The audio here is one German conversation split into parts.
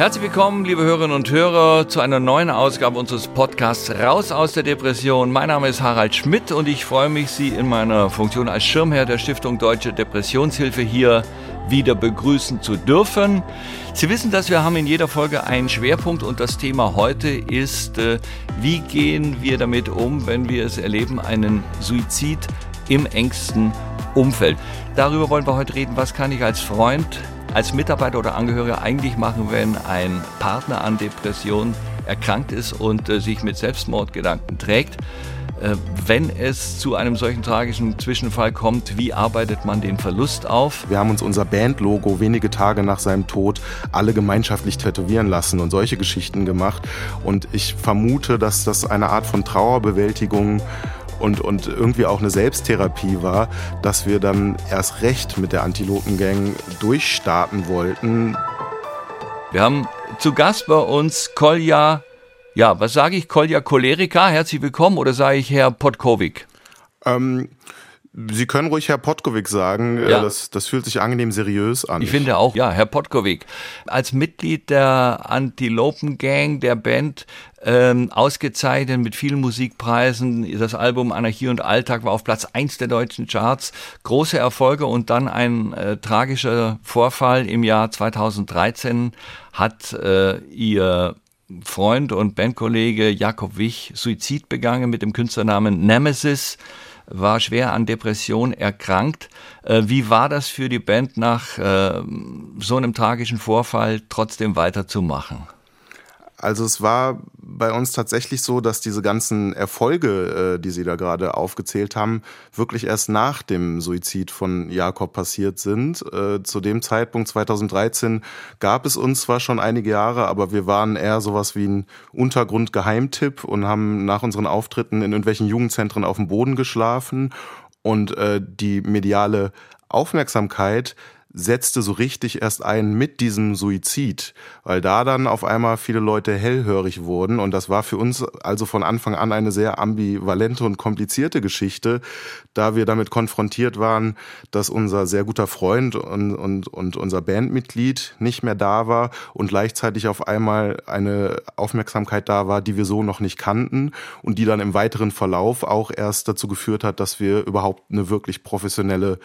Herzlich willkommen, liebe Hörerinnen und Hörer, zu einer neuen Ausgabe unseres Podcasts Raus aus der Depression. Mein Name ist Harald Schmidt und ich freue mich, Sie in meiner Funktion als Schirmherr der Stiftung Deutsche Depressionshilfe hier wieder begrüßen zu dürfen. Sie wissen, dass wir haben in jeder Folge einen Schwerpunkt und das Thema heute ist, äh, wie gehen wir damit um, wenn wir es erleben, einen Suizid im engsten Umfeld. Darüber wollen wir heute reden, was kann ich als Freund, als Mitarbeiter oder Angehöriger eigentlich machen, wenn ein Partner an Depression erkrankt ist und äh, sich mit Selbstmordgedanken trägt. Äh, wenn es zu einem solchen tragischen Zwischenfall kommt, wie arbeitet man den Verlust auf? Wir haben uns unser Bandlogo wenige Tage nach seinem Tod alle gemeinschaftlich tätowieren lassen und solche Geschichten gemacht. Und ich vermute, dass das eine Art von Trauerbewältigung und, und irgendwie auch eine Selbsttherapie war, dass wir dann erst recht mit der Antilopengang durchstarten wollten. Wir haben zu Gast bei uns Kolja, ja, was sage ich, Kolja Cholerica, herzlich willkommen oder sage ich Herr Podkovic? Ähm, Sie können ruhig Herr Potkovic sagen. Äh, ja. Das, das fühlt sich angenehm seriös an. Ich finde auch, ja, Herr Potkovic. Als Mitglied der Antilopen Gang, der Band, ähm, ausgezeichnet mit vielen Musikpreisen. Das Album Anarchie und Alltag war auf Platz eins der deutschen Charts. Große Erfolge und dann ein äh, tragischer Vorfall im Jahr 2013 hat äh, ihr Freund und Bandkollege Jakob Wich Suizid begangen mit dem Künstlernamen Nemesis war schwer an Depression erkrankt. Äh, wie war das für die Band nach äh, so einem tragischen Vorfall trotzdem weiterzumachen? Also es war bei uns tatsächlich so, dass diese ganzen Erfolge, äh, die Sie da gerade aufgezählt haben, wirklich erst nach dem Suizid von Jakob passiert sind. Äh, zu dem Zeitpunkt 2013 gab es uns zwar schon einige Jahre, aber wir waren eher sowas wie ein Untergrundgeheimtipp und haben nach unseren Auftritten in irgendwelchen Jugendzentren auf dem Boden geschlafen und äh, die mediale Aufmerksamkeit setzte so richtig erst ein mit diesem Suizid, weil da dann auf einmal viele Leute hellhörig wurden. Und das war für uns also von Anfang an eine sehr ambivalente und komplizierte Geschichte, da wir damit konfrontiert waren, dass unser sehr guter Freund und, und, und unser Bandmitglied nicht mehr da war und gleichzeitig auf einmal eine Aufmerksamkeit da war, die wir so noch nicht kannten und die dann im weiteren Verlauf auch erst dazu geführt hat, dass wir überhaupt eine wirklich professionelle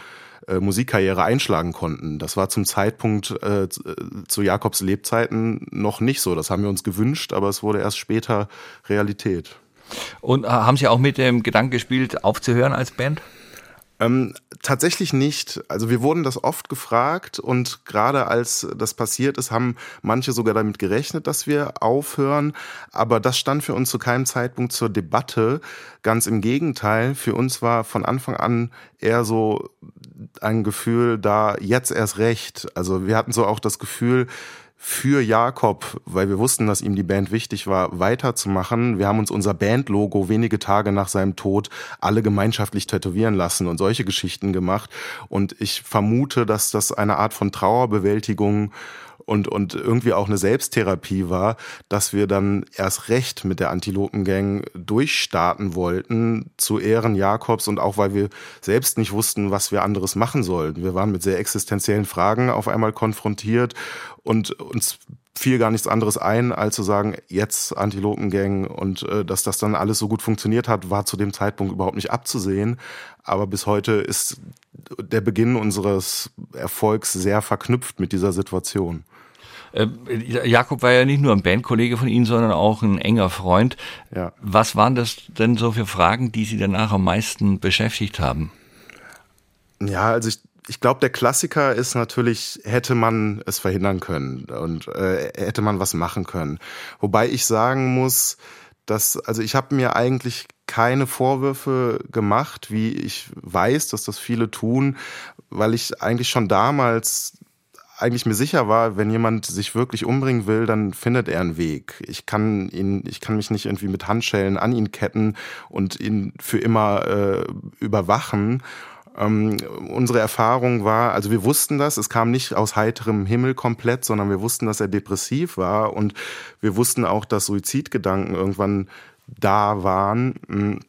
äh, Musikkarriere einschlagen konnten. Das war zum Zeitpunkt äh, äh, zu Jakobs Lebzeiten noch nicht so. Das haben wir uns gewünscht, aber es wurde erst später Realität. Und äh, haben Sie auch mit dem Gedanken gespielt, aufzuhören als Band? Ähm, tatsächlich nicht. Also wir wurden das oft gefragt und gerade als das passiert ist, haben manche sogar damit gerechnet, dass wir aufhören. Aber das stand für uns zu keinem Zeitpunkt zur Debatte. Ganz im Gegenteil. Für uns war von Anfang an eher so ein Gefühl da, jetzt erst recht. Also wir hatten so auch das Gefühl, für Jakob, weil wir wussten, dass ihm die Band wichtig war, weiterzumachen. Wir haben uns unser Bandlogo wenige Tage nach seinem Tod alle gemeinschaftlich tätowieren lassen und solche Geschichten gemacht. Und ich vermute, dass das eine Art von Trauerbewältigung und, und irgendwie auch eine Selbsttherapie war, dass wir dann erst recht mit der Antilopengang durchstarten wollten zu Ehren Jakobs und auch weil wir selbst nicht wussten, was wir anderes machen sollten. Wir waren mit sehr existenziellen Fragen auf einmal konfrontiert und uns fiel gar nichts anderes ein, als zu sagen, jetzt Antilopengang und äh, dass das dann alles so gut funktioniert hat, war zu dem Zeitpunkt überhaupt nicht abzusehen. Aber bis heute ist der Beginn unseres Erfolgs sehr verknüpft mit dieser Situation. Äh, Jakob war ja nicht nur ein Bandkollege von Ihnen, sondern auch ein enger Freund. Ja. Was waren das denn so für Fragen, die Sie danach am meisten beschäftigt haben? Ja, also ich, ich glaube, der Klassiker ist natürlich, hätte man es verhindern können und äh, hätte man was machen können. Wobei ich sagen muss, dass, also ich habe mir eigentlich keine Vorwürfe gemacht, wie ich weiß, dass das viele tun, weil ich eigentlich schon damals eigentlich mir sicher war, wenn jemand sich wirklich umbringen will, dann findet er einen Weg. Ich kann ihn, ich kann mich nicht irgendwie mit Handschellen an ihn ketten und ihn für immer äh, überwachen. Ähm, unsere Erfahrung war, also wir wussten das, es kam nicht aus heiterem Himmel komplett, sondern wir wussten, dass er depressiv war und wir wussten auch, dass Suizidgedanken irgendwann da waren. Hm,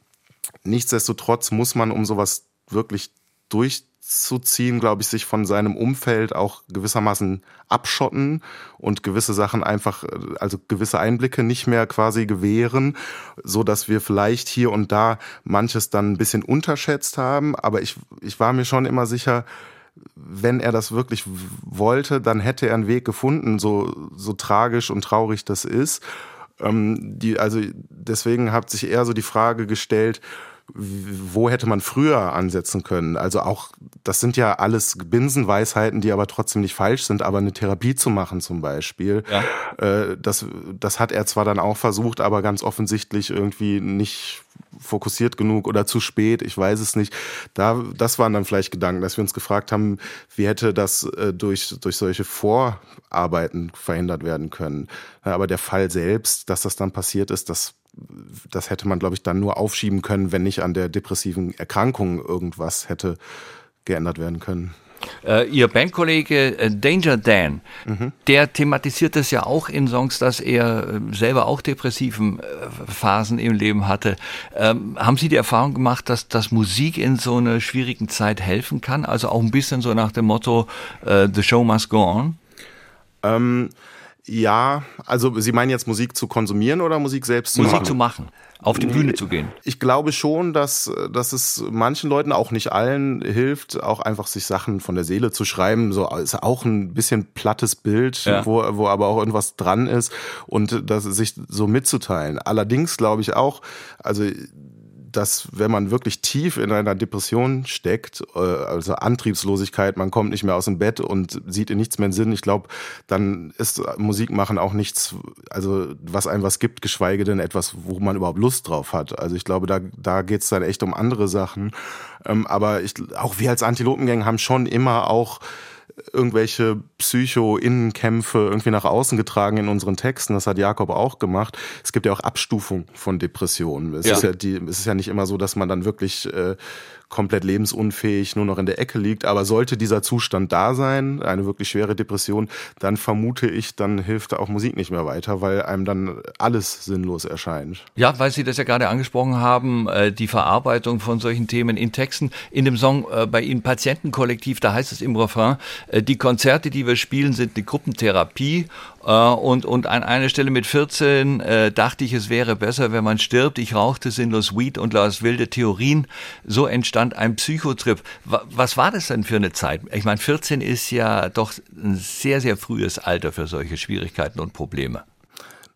nichtsdestotrotz muss man, um sowas wirklich durch zurückzuziehen, glaube ich, sich von seinem Umfeld auch gewissermaßen abschotten und gewisse Sachen einfach, also gewisse Einblicke nicht mehr quasi gewähren, so dass wir vielleicht hier und da manches dann ein bisschen unterschätzt haben. Aber ich, ich war mir schon immer sicher, wenn er das wirklich wollte, dann hätte er einen Weg gefunden, so, so tragisch und traurig das ist. Ähm, die, also deswegen hat sich eher so die Frage gestellt, wo hätte man früher ansetzen können? Also auch, das sind ja alles Binsenweisheiten, die aber trotzdem nicht falsch sind, aber eine Therapie zu machen zum Beispiel, ja. äh, das, das hat er zwar dann auch versucht, aber ganz offensichtlich irgendwie nicht fokussiert genug oder zu spät, ich weiß es nicht. Da, das waren dann vielleicht Gedanken, dass wir uns gefragt haben, wie hätte das äh, durch, durch solche Vorarbeiten verhindert werden können. Aber der Fall selbst, dass das dann passiert ist, das das hätte man, glaube ich, dann nur aufschieben können, wenn nicht an der depressiven Erkrankung irgendwas hätte geändert werden können. Äh, Ihr Bandkollege äh, Danger Dan, mhm. der thematisiert das ja auch in Songs, dass er äh, selber auch depressiven äh, Phasen im Leben hatte. Ähm, haben Sie die Erfahrung gemacht, dass, dass Musik in so einer schwierigen Zeit helfen kann? Also auch ein bisschen so nach dem Motto äh, The Show Must Go On? Ähm, ja, also Sie meinen jetzt Musik zu konsumieren oder Musik selbst zu Musik machen? zu machen, auf die Bühne zu gehen. Ich glaube schon, dass, dass es manchen Leuten, auch nicht allen, hilft, auch einfach sich Sachen von der Seele zu schreiben. So ist auch ein bisschen plattes Bild, ja. wo, wo aber auch irgendwas dran ist und das sich so mitzuteilen. Allerdings glaube ich auch, also dass wenn man wirklich tief in einer Depression steckt, äh, also Antriebslosigkeit, man kommt nicht mehr aus dem Bett und sieht in nichts mehr Sinn, ich glaube, dann ist Musik machen auch nichts, also was einem was gibt, geschweige denn etwas, wo man überhaupt Lust drauf hat. Also ich glaube, da, da geht's dann echt um andere Sachen. Ähm, aber ich, auch wir als Antilopengang haben schon immer auch irgendwelche Psycho-Innenkämpfe irgendwie nach außen getragen in unseren Texten. Das hat Jakob auch gemacht. Es gibt ja auch Abstufung von Depressionen. Es, ja. Ist, ja die, es ist ja nicht immer so, dass man dann wirklich äh, komplett lebensunfähig nur noch in der Ecke liegt. Aber sollte dieser Zustand da sein, eine wirklich schwere Depression, dann vermute ich, dann hilft auch Musik nicht mehr weiter, weil einem dann alles sinnlos erscheint. Ja, weil Sie das ja gerade angesprochen haben, äh, die Verarbeitung von solchen Themen in Texten. In dem Song äh, bei Ihnen Patientenkollektiv, da heißt es im Refrain, äh, die Konzerte, die wir spielen, sind eine Gruppentherapie und, und an einer Stelle mit 14 äh, dachte ich, es wäre besser, wenn man stirbt. Ich rauchte sinnlos Weed und las wilde Theorien. So entstand ein Psychotrip. Was war das denn für eine Zeit? Ich meine, 14 ist ja doch ein sehr, sehr frühes Alter für solche Schwierigkeiten und Probleme.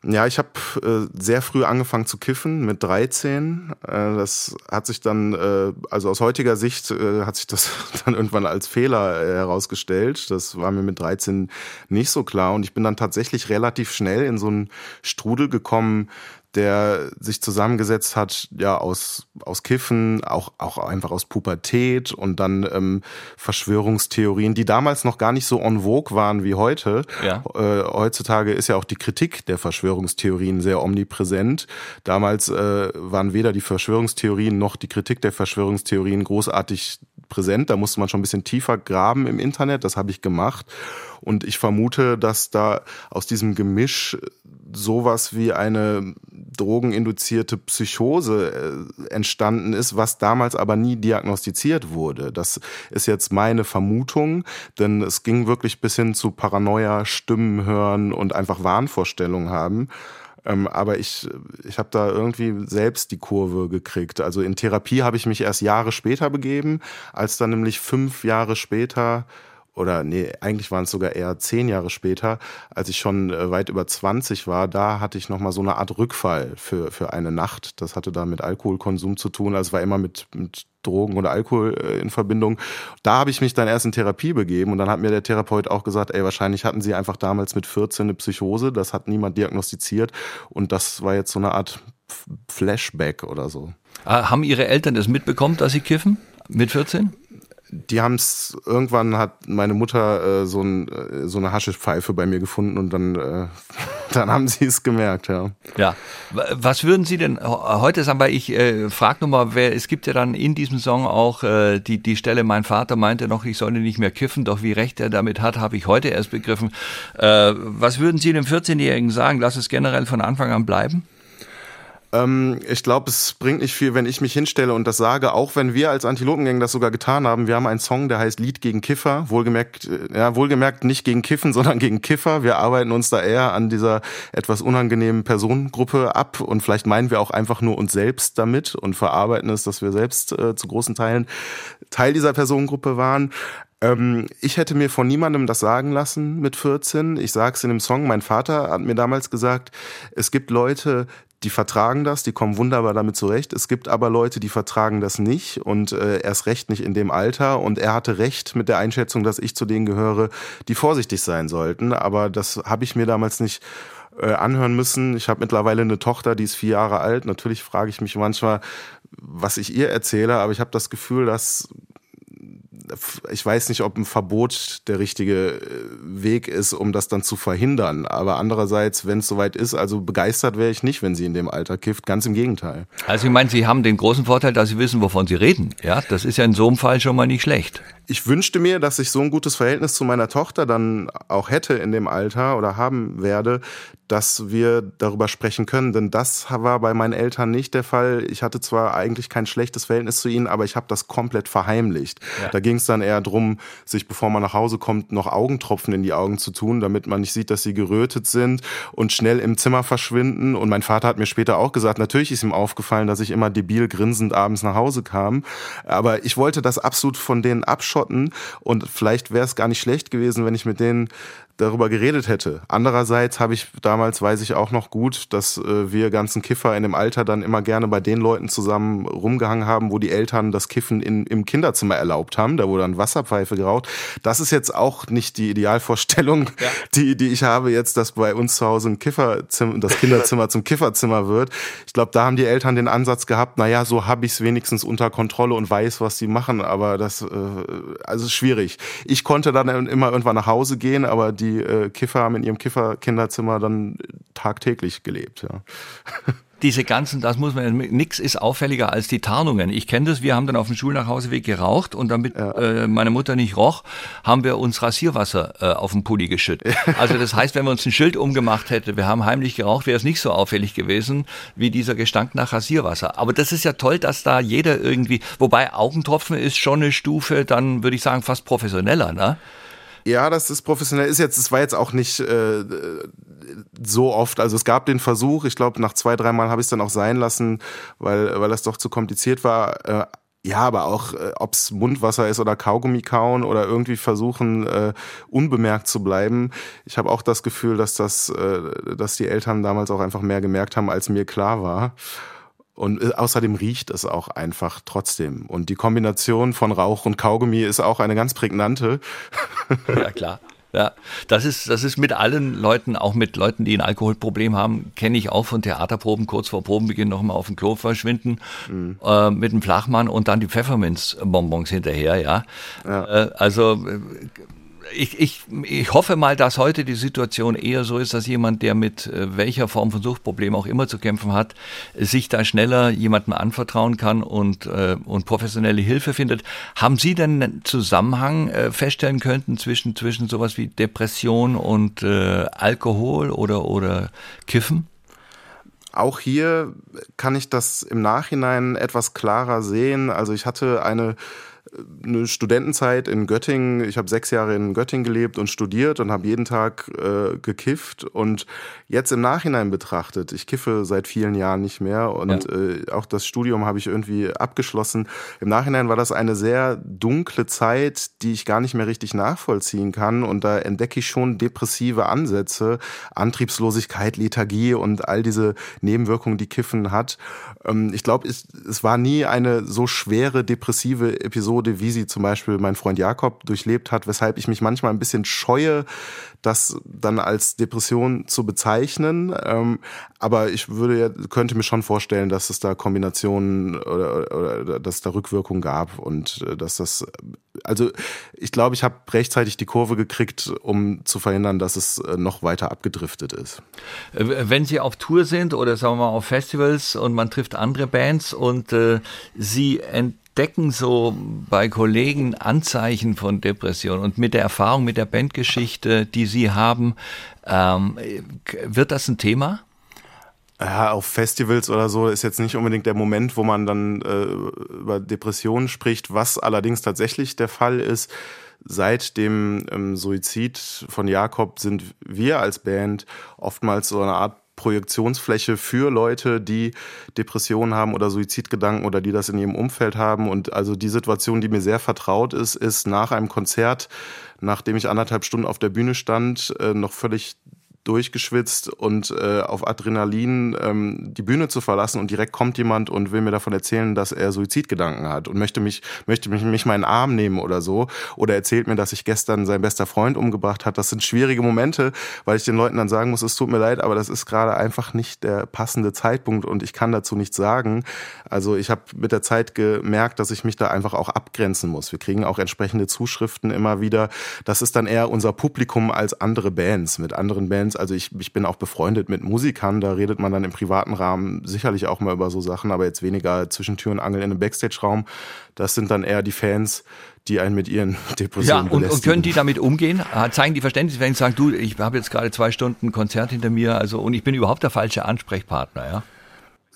Ja, ich habe äh, sehr früh angefangen zu kiffen mit 13. Äh, das hat sich dann, äh, also aus heutiger Sicht äh, hat sich das dann irgendwann als Fehler äh, herausgestellt. Das war mir mit 13 nicht so klar und ich bin dann tatsächlich relativ schnell in so einen Strudel gekommen, der sich zusammengesetzt hat, ja, aus, aus Kiffen, auch, auch einfach aus Pubertät und dann ähm, Verschwörungstheorien, die damals noch gar nicht so en vogue waren wie heute. Ja. Äh, heutzutage ist ja auch die Kritik der Verschwörungstheorien sehr omnipräsent. Damals äh, waren weder die Verschwörungstheorien noch die Kritik der Verschwörungstheorien großartig präsent. Da musste man schon ein bisschen tiefer graben im Internet. Das habe ich gemacht. Und ich vermute, dass da aus diesem Gemisch sowas wie eine drogeninduzierte Psychose äh, entstanden ist, was damals aber nie diagnostiziert wurde. Das ist jetzt meine Vermutung, denn es ging wirklich bis hin zu Paranoia, Stimmen hören und einfach Wahnvorstellungen haben. Ähm, aber ich, ich habe da irgendwie selbst die Kurve gekriegt. Also in Therapie habe ich mich erst Jahre später begeben, als dann nämlich fünf Jahre später oder nee, eigentlich waren es sogar eher zehn Jahre später, als ich schon äh, weit über 20 war, da hatte ich nochmal so eine Art Rückfall für, für eine Nacht. Das hatte da mit Alkoholkonsum zu tun, also war immer mit, mit Drogen oder Alkohol äh, in Verbindung. Da habe ich mich dann erst in Therapie begeben und dann hat mir der Therapeut auch gesagt, ey, wahrscheinlich hatten sie einfach damals mit 14 eine Psychose, das hat niemand diagnostiziert und das war jetzt so eine Art Flashback oder so. Ah, haben Ihre Eltern das mitbekommen, dass Sie kiffen? Mit 14? Die haben es irgendwann hat meine Mutter äh, so, ein, äh, so eine Haschischpfeife bei mir gefunden und dann äh, dann haben sie es gemerkt, ja. Ja, was würden Sie denn heute sagen? Weil ich äh, frage nochmal, wer es gibt ja dann in diesem Song auch äh, die die Stelle, mein Vater meinte noch, ich solle nicht mehr kiffen, doch wie recht er damit hat, habe ich heute erst begriffen. Äh, was würden Sie dem 14-Jährigen sagen? Lass es generell von Anfang an bleiben? Ähm, ich glaube, es bringt nicht viel, wenn ich mich hinstelle und das sage, auch wenn wir als Antilopengang das sogar getan haben. Wir haben einen Song, der heißt Lied gegen Kiffer. Wohlgemerkt, äh, ja, wohlgemerkt nicht gegen Kiffen, sondern gegen Kiffer. Wir arbeiten uns da eher an dieser etwas unangenehmen Personengruppe ab und vielleicht meinen wir auch einfach nur uns selbst damit und verarbeiten es, dass wir selbst äh, zu großen Teilen Teil dieser Personengruppe waren. Ähm, ich hätte mir von niemandem das sagen lassen mit 14. Ich sag's in dem Song. Mein Vater hat mir damals gesagt, es gibt Leute, die vertragen das, die kommen wunderbar damit zurecht. Es gibt aber Leute, die vertragen das nicht und äh, erst recht nicht in dem Alter. Und er hatte recht mit der Einschätzung, dass ich zu denen gehöre, die vorsichtig sein sollten. Aber das habe ich mir damals nicht äh, anhören müssen. Ich habe mittlerweile eine Tochter, die ist vier Jahre alt. Natürlich frage ich mich manchmal, was ich ihr erzähle, aber ich habe das Gefühl, dass ich weiß nicht, ob ein Verbot der richtige äh, Weg ist, um das dann zu verhindern. Aber andererseits, wenn es soweit ist, also begeistert wäre ich nicht, wenn sie in dem Alter kifft. Ganz im Gegenteil. Also ich meine, Sie haben den großen Vorteil, dass Sie wissen, wovon Sie reden. Ja, das ist ja in so einem Fall schon mal nicht schlecht. Ich wünschte mir, dass ich so ein gutes Verhältnis zu meiner Tochter dann auch hätte in dem Alter oder haben werde, dass wir darüber sprechen können. Denn das war bei meinen Eltern nicht der Fall. Ich hatte zwar eigentlich kein schlechtes Verhältnis zu ihnen, aber ich habe das komplett verheimlicht. Ja. Da ging es dann eher drum, sich bevor man nach Hause kommt, noch Augentropfen in die Augen zu tun, damit man nicht sieht, dass sie gerötet sind und schnell im Zimmer verschwinden. Und mein Vater hat mir später auch gesagt, natürlich ist ihm aufgefallen, dass ich immer debil grinsend abends nach Hause kam. Aber ich wollte das absolut von denen abschotten und vielleicht wäre es gar nicht schlecht gewesen, wenn ich mit denen darüber geredet hätte. Andererseits habe ich damals, weiß ich auch noch gut, dass äh, wir ganzen Kiffer in dem Alter dann immer gerne bei den Leuten zusammen rumgehangen haben, wo die Eltern das Kiffen in, im Kinderzimmer erlaubt haben. Da wurde dann Wasserpfeife geraucht. Das ist jetzt auch nicht die Idealvorstellung, ja. die, die ich habe jetzt, dass bei uns zu Hause ein Kifferzimmer, das Kinderzimmer zum Kifferzimmer wird. Ich glaube, da haben die Eltern den Ansatz gehabt, naja, so habe ich es wenigstens unter Kontrolle und weiß, was sie machen. Aber das, äh, also schwierig. Ich konnte dann immer irgendwann nach Hause gehen, aber die die äh, Kiffer haben in ihrem Kifferkinderzimmer dann tagtäglich gelebt. Ja. diese ganzen, das muss man, nix ist auffälliger als die Tarnungen. Ich kenne das, wir haben dann auf dem Schulnachhauseweg geraucht und damit ja. äh, meine Mutter nicht roch, haben wir uns Rasierwasser äh, auf den Pulli geschüttet. Also das heißt, wenn wir uns ein Schild umgemacht hätten, wir haben heimlich geraucht, wäre es nicht so auffällig gewesen wie dieser Gestank nach Rasierwasser. Aber das ist ja toll, dass da jeder irgendwie, wobei Augentropfen ist schon eine Stufe, dann würde ich sagen, fast professioneller, ne? Ja, das ist professionell. Ist jetzt, es war jetzt auch nicht äh, so oft. Also es gab den Versuch, ich glaube, nach zwei, dreimal habe ich es dann auch sein lassen, weil, weil das doch zu kompliziert war. Äh, ja, aber auch, äh, ob es Mundwasser ist oder Kaugummi kauen oder irgendwie versuchen, äh, unbemerkt zu bleiben. Ich habe auch das Gefühl, dass das, äh, dass die Eltern damals auch einfach mehr gemerkt haben, als mir klar war. Und äh, außerdem riecht es auch einfach trotzdem. Und die Kombination von Rauch und Kaugummi ist auch eine ganz prägnante. Ja, klar. Ja, das ist, das ist mit allen Leuten, auch mit Leuten, die ein Alkoholproblem haben, kenne ich auch von Theaterproben, kurz vor Probenbeginn nochmal auf dem Klo verschwinden, mhm. äh, mit dem Flachmann und dann die Pfefferminzbonbons hinterher, ja. ja. Äh, also, äh, ich, ich, ich hoffe mal, dass heute die Situation eher so ist, dass jemand, der mit äh, welcher Form von Suchtproblem auch immer zu kämpfen hat, sich da schneller jemandem anvertrauen kann und, äh, und professionelle Hilfe findet. Haben Sie denn einen Zusammenhang äh, feststellen könnten zwischen, zwischen sowas wie Depression und äh, Alkohol oder, oder Kiffen? Auch hier kann ich das im Nachhinein etwas klarer sehen. Also ich hatte eine eine Studentenzeit in Göttingen. Ich habe sechs Jahre in Göttingen gelebt und studiert und habe jeden Tag äh, gekifft. Und jetzt im Nachhinein betrachtet, ich kiffe seit vielen Jahren nicht mehr und ja. äh, auch das Studium habe ich irgendwie abgeschlossen. Im Nachhinein war das eine sehr dunkle Zeit, die ich gar nicht mehr richtig nachvollziehen kann. Und da entdecke ich schon depressive Ansätze, Antriebslosigkeit, Lethargie und all diese Nebenwirkungen, die Kiffen hat. Ähm, ich glaube, es, es war nie eine so schwere depressive Episode, wie sie zum Beispiel mein Freund Jakob durchlebt hat, weshalb ich mich manchmal ein bisschen scheue, das dann als Depression zu bezeichnen. Ähm, aber ich würde könnte mir schon vorstellen, dass es da Kombinationen oder, oder dass es da Rückwirkungen gab und äh, dass das also ich glaube, ich habe rechtzeitig die Kurve gekriegt, um zu verhindern, dass es äh, noch weiter abgedriftet ist. Äh, wenn Sie auf Tour sind oder sagen wir mal auf Festivals und man trifft andere Bands und äh, Sie entdecken so bei Kollegen Anzeichen von Depression und mit der Erfahrung, mit der Bandgeschichte, die Sie haben, ähm, wird das ein Thema? Ja, auf Festivals oder so ist jetzt nicht unbedingt der Moment, wo man dann äh, über Depressionen spricht. Was allerdings tatsächlich der Fall ist, seit dem ähm, Suizid von Jakob sind wir als Band oftmals so eine Art Projektionsfläche für Leute, die Depressionen haben oder Suizidgedanken oder die das in ihrem Umfeld haben. Und also die Situation, die mir sehr vertraut ist, ist nach einem Konzert, nachdem ich anderthalb Stunden auf der Bühne stand, äh, noch völlig durchgeschwitzt und äh, auf Adrenalin ähm, die Bühne zu verlassen und direkt kommt jemand und will mir davon erzählen, dass er Suizidgedanken hat und möchte mich möchte mich, mich meinen Arm nehmen oder so oder erzählt mir, dass sich gestern sein bester Freund umgebracht hat. Das sind schwierige Momente, weil ich den Leuten dann sagen muss, es tut mir leid, aber das ist gerade einfach nicht der passende Zeitpunkt und ich kann dazu nichts sagen. Also ich habe mit der Zeit gemerkt, dass ich mich da einfach auch abgrenzen muss. Wir kriegen auch entsprechende Zuschriften immer wieder. Das ist dann eher unser Publikum als andere Bands. Mit anderen Bands Bands. Also ich, ich bin auch befreundet mit Musikern, da redet man dann im privaten Rahmen sicherlich auch mal über so Sachen, aber jetzt weniger zwischen Tür und Angel in einem Backstage-Raum. Das sind dann eher die Fans, die einen mit ihren Depressionen Ja, und, und können die damit umgehen? Ah, zeigen die Verständnis, wenn ich sage, du, ich habe jetzt gerade zwei Stunden Konzert hinter mir, also und ich bin überhaupt der falsche Ansprechpartner, ja?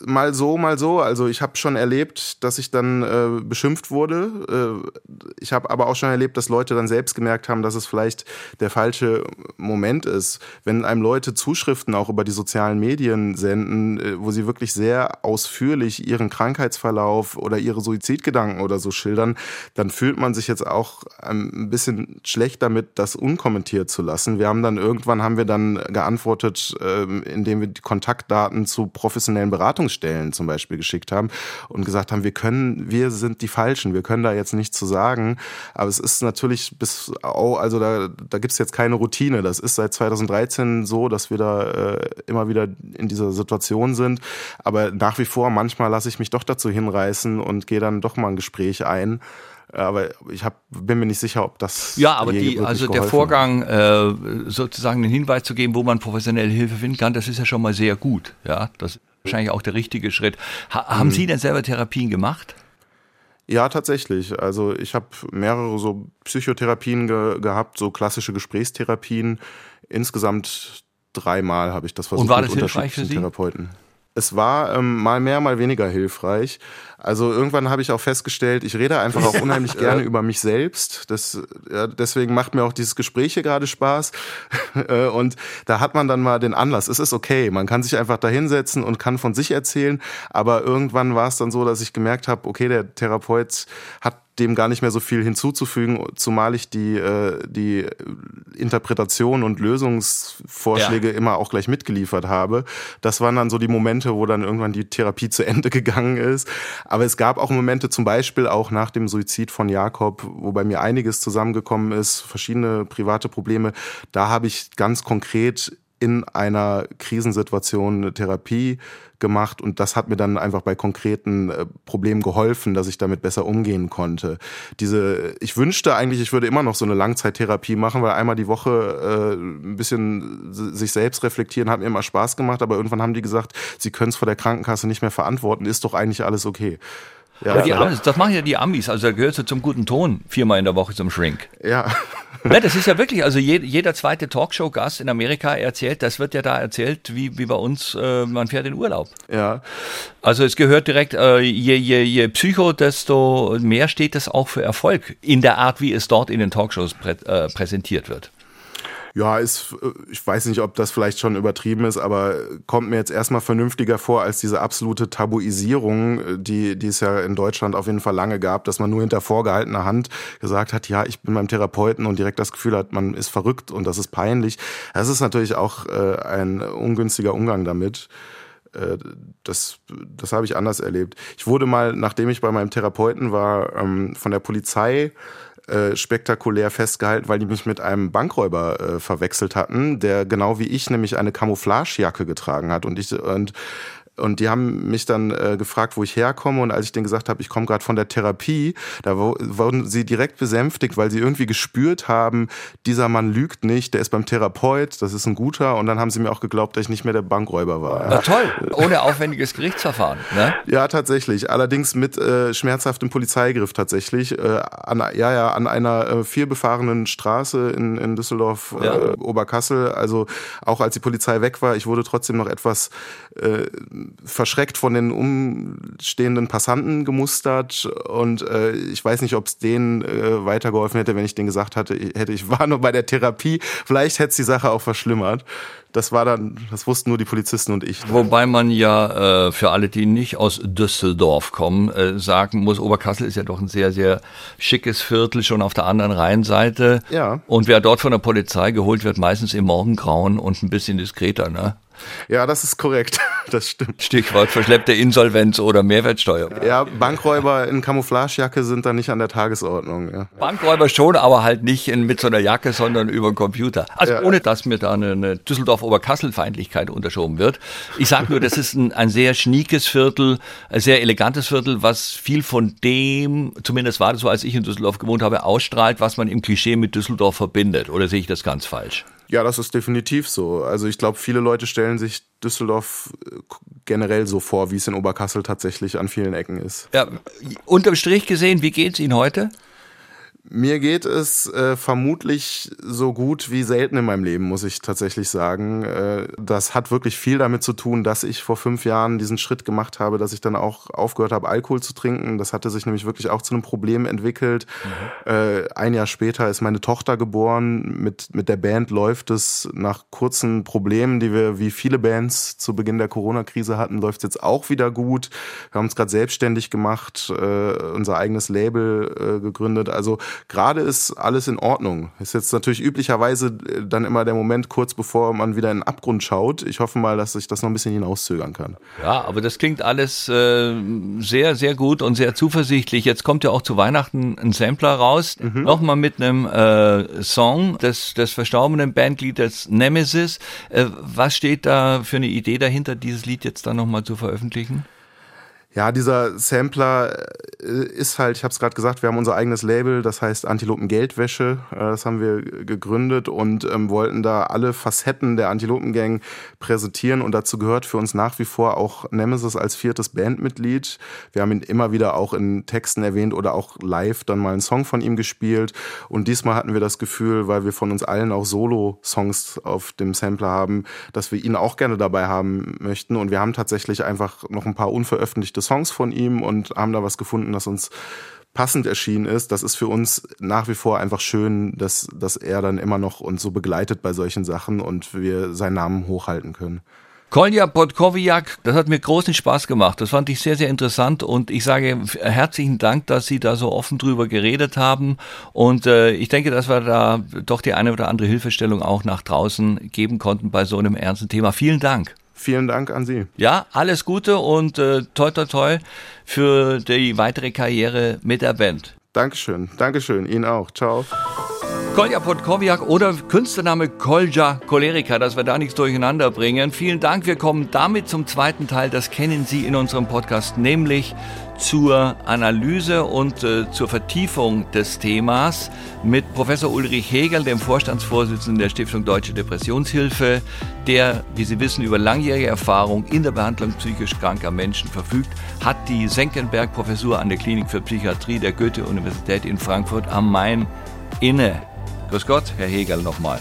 Mal so, mal so. Also ich habe schon erlebt, dass ich dann äh, beschimpft wurde. Äh, ich habe aber auch schon erlebt, dass Leute dann selbst gemerkt haben, dass es vielleicht der falsche Moment ist. Wenn einem Leute Zuschriften auch über die sozialen Medien senden, äh, wo sie wirklich sehr ausführlich ihren Krankheitsverlauf oder ihre Suizidgedanken oder so schildern, dann fühlt man sich jetzt auch ein bisschen schlecht damit, das unkommentiert zu lassen. Wir haben dann irgendwann haben wir dann geantwortet, äh, indem wir die Kontaktdaten zu professionellen Beratungs Stellen zum Beispiel geschickt haben und gesagt haben, wir können, wir sind die Falschen, wir können da jetzt nichts zu sagen. Aber es ist natürlich bis, oh, also da, da gibt es jetzt keine Routine. Das ist seit 2013 so, dass wir da äh, immer wieder in dieser Situation sind. Aber nach wie vor, manchmal lasse ich mich doch dazu hinreißen und gehe dann doch mal ein Gespräch ein. Aber ich hab, bin mir nicht sicher, ob das. Ja, aber die, also der Vorgang, äh, sozusagen einen Hinweis zu geben, wo man professionelle Hilfe finden kann, das ist ja schon mal sehr gut. Ja, das wahrscheinlich auch der richtige Schritt. Ha haben mhm. Sie denn selber Therapien gemacht? Ja, tatsächlich. Also ich habe mehrere so Psychotherapien ge gehabt, so klassische Gesprächstherapien. Insgesamt dreimal habe ich das versucht Und war das mit hilfreich für Sie? Therapeuten. Es war ähm, mal mehr, mal weniger hilfreich. Also irgendwann habe ich auch festgestellt, ich rede einfach auch unheimlich gerne über mich selbst. Das, ja, deswegen macht mir auch dieses Gespräch hier gerade Spaß. Äh, und da hat man dann mal den Anlass. Es ist okay, man kann sich einfach da hinsetzen und kann von sich erzählen. Aber irgendwann war es dann so, dass ich gemerkt habe, okay, der Therapeut hat dem gar nicht mehr so viel hinzuzufügen, zumal ich die, äh, die Interpretation und Lösungsvorschläge ja. immer auch gleich mitgeliefert habe. Das waren dann so die Momente, wo dann irgendwann die Therapie zu Ende gegangen ist. Aber es gab auch Momente, zum Beispiel auch nach dem Suizid von Jakob, wo bei mir einiges zusammengekommen ist, verschiedene private Probleme. Da habe ich ganz konkret in einer Krisensituation eine Therapie gemacht und das hat mir dann einfach bei konkreten äh, Problemen geholfen, dass ich damit besser umgehen konnte. Diese, ich wünschte eigentlich, ich würde immer noch so eine Langzeittherapie machen, weil einmal die Woche äh, ein bisschen sich selbst reflektieren hat mir immer Spaß gemacht, aber irgendwann haben die gesagt, sie können es vor der Krankenkasse nicht mehr verantworten, ist doch eigentlich alles okay. Ja, die, Amis, das machen ja die Amis, also da gehört so zum guten Ton, viermal in der Woche zum Shrink. Ja. ja das ist ja wirklich, also jeder, jeder zweite Talkshow-Gast in Amerika erzählt, das wird ja da erzählt, wie, wie bei uns, äh, man fährt in Urlaub. Ja. Also es gehört direkt, äh, je, je, je Psycho, desto mehr steht es auch für Erfolg in der Art, wie es dort in den Talkshows prä, äh, präsentiert wird. Ja, ist, ich weiß nicht, ob das vielleicht schon übertrieben ist, aber kommt mir jetzt erstmal vernünftiger vor als diese absolute Tabuisierung, die, die es ja in Deutschland auf jeden Fall lange gab, dass man nur hinter vorgehaltener Hand gesagt hat, ja, ich bin beim Therapeuten und direkt das Gefühl hat, man ist verrückt und das ist peinlich. Das ist natürlich auch äh, ein ungünstiger Umgang damit äh, das, das habe ich anders erlebt. Ich wurde mal, nachdem ich bei meinem Therapeuten war, ähm, von der Polizei äh, spektakulär festgehalten, weil die mich mit einem Bankräuber äh, verwechselt hatten, der genau wie ich nämlich eine Camouflagejacke getragen hat. Und ich und Und die haben mich dann äh, gefragt, wo ich herkomme. Und als ich denen gesagt habe, ich komme gerade von der Therapie, da wurden sie direkt besänftigt, weil sie irgendwie gespürt haben, dieser Mann lügt nicht, der ist beim Therapeut, das ist ein guter. Und dann haben sie mir auch geglaubt, dass ich nicht mehr der Bankräuber war. Na toll, ohne aufwendiges Gerichtsverfahren. Ne? Ja, tatsächlich. Allerdings mit äh, schmerzhaftem Polizeigriff tatsächlich. Äh, an, ja, ja, an einer äh, vielbefahrenen Straße in, in Düsseldorf, ja. äh, Oberkassel. Also auch als die Polizei weg war, ich wurde trotzdem noch etwas äh, verschreckt von den umstehenden Passanten gemustert. Und äh, ich weiß nicht, ob es denen äh, weitergeholfen hätte, wenn ich denen gesagt hatte, hätte ich war nur bei der Therapie. Vielleicht hätte es die Sache auch verschlimmert das war dann, das wussten nur die Polizisten und ich. Wobei man ja äh, für alle, die nicht aus Düsseldorf kommen, äh, sagen muss, Oberkassel ist ja doch ein sehr, sehr schickes Viertel schon auf der anderen Rheinseite. Ja. Und wer dort von der Polizei geholt wird, meistens im Morgengrauen und ein bisschen diskreter, ne? Ja, das ist korrekt. Das stimmt. Stichwort verschleppte Insolvenz oder Mehrwertsteuer. Ja, Bankräuber in Camouflagejacke sind da nicht an der Tagesordnung. Ja. Bankräuber schon, aber halt nicht in, mit so einer Jacke, sondern über den Computer. Also ja. ohne, dass mir da eine, eine Düsseldorf-Oberkassel-Feindlichkeit unterschoben wird. Ich sage nur, das ist ein, ein sehr schniekes Viertel, ein sehr elegantes Viertel, was viel von dem, zumindest war das so, als ich in Düsseldorf gewohnt habe, ausstrahlt, was man im Klischee mit Düsseldorf verbindet. Oder sehe ich das ganz falsch? Ja, das ist definitiv so. Also ich glaube, viele Leute stellen sich Düsseldorf äh, generell so vor, wie es in Oberkassel tatsächlich an vielen Ecken ist. Ja, unterm Strich gesehen, wie geht es Ihnen heute? Mir geht es äh, vermutlich so gut wie selten in meinem Leben, muss ich tatsächlich sagen. Äh, das hat wirklich viel damit zu tun, dass ich vor fünf Jahren diesen Schritt gemacht habe, dass ich dann auch aufgehört habe, Alkohol zu trinken. Das hatte sich nämlich wirklich auch zu einem Problem entwickelt. Mhm. Äh, ein Jahr später ist meine Tochter geboren. Mit, mit der Band läuft es nach kurzen Problemen, die wir wie viele Bands zu Beginn der Corona-Krise hatten, läuft es jetzt auch wieder gut. Wir haben uns gerade selbstständig gemacht, äh, unser eigenes Label äh, gegründet. Also gerade ist alles in Ordnung. Ist jetzt natürlich üblicherweise äh, dann immer der Moment kurz bevor man wieder in den Abgrund schaut. Ich hoffe mal, dass ich das noch ein bisschen hinauszögern kann. Ja, aber das klingt alles äh, sehr, sehr gut und sehr zuversichtlich. Jetzt kommt ja auch zu Weihnachten ein Sampler raus, mhm. nochmal mit einem äh, Song des, des verstorbenen Bandleaders Nemesis. Äh, was steht da für eine Idee dahinter, dieses Lied jetzt dann nochmal zu veröffentlichen? Ja, dieser Sampler äh, ist halt, ich habe es gerade gesagt, wir haben unser eigenes Label, das heißt Antilopen Geldwäsche. Äh, das haben wir gegründet und ähm, wollten da alle Facetten der Antilopengang präsentieren und dazu gehört für uns nach wie vor auch Nemesis als viertes Bandmitglied. Wir haben ihn immer wieder auch in Texten erwähnt oder auch live dann mal einen Song von ihm gespielt und diesmal hatten wir das Gefühl, weil wir von uns allen auch Solo-Songs auf dem Sampler haben, dass wir ihn auch gerne dabei haben möchten und wir haben tatsächlich einfach noch ein paar unveröffentlichte Songs von ihm und haben da was gefunden, das uns passend erschienen ist. Das ist für uns nach wie vor einfach schön, dass, dass er dann immer noch uns so begleitet bei solchen Sachen und wir seinen Namen hochhalten können. Kolja Podkowiak, das hat mir großen Spaß gemacht. Das fand ich sehr, sehr interessant und ich sage herzlichen Dank, dass Sie da so offen drüber geredet haben. Und äh, ich denke, dass wir da doch die eine oder andere Hilfestellung auch nach draußen geben konnten bei so einem ernsten Thema. Vielen Dank. Vielen Dank an Sie. Ja, alles Gute und äh, toi toi toi für die weitere Karriere mit der Band. Dankeschön, Dankeschön, Ihnen auch. Ciao. Kolja Podkowiak oder Künstlername Kolja Cholerica, dass wir da nichts durcheinander bringen. Vielen Dank. Wir kommen damit zum zweiten Teil. Das kennen Sie in unserem Podcast, nämlich zur Analyse und äh, zur Vertiefung des Themas mit Professor Ulrich Hegel, dem Vorstandsvorsitzenden der Stiftung Deutsche Depressionshilfe, der, wie Sie wissen, über langjährige Erfahrung in der Behandlung psychisch kranker Menschen verfügt, hat die Senckenberg-Professur an der Klinik für Psychiatrie der Goethe-Universität in Frankfurt am Main inne. Grüß Gott, Herr Hegel, nochmal.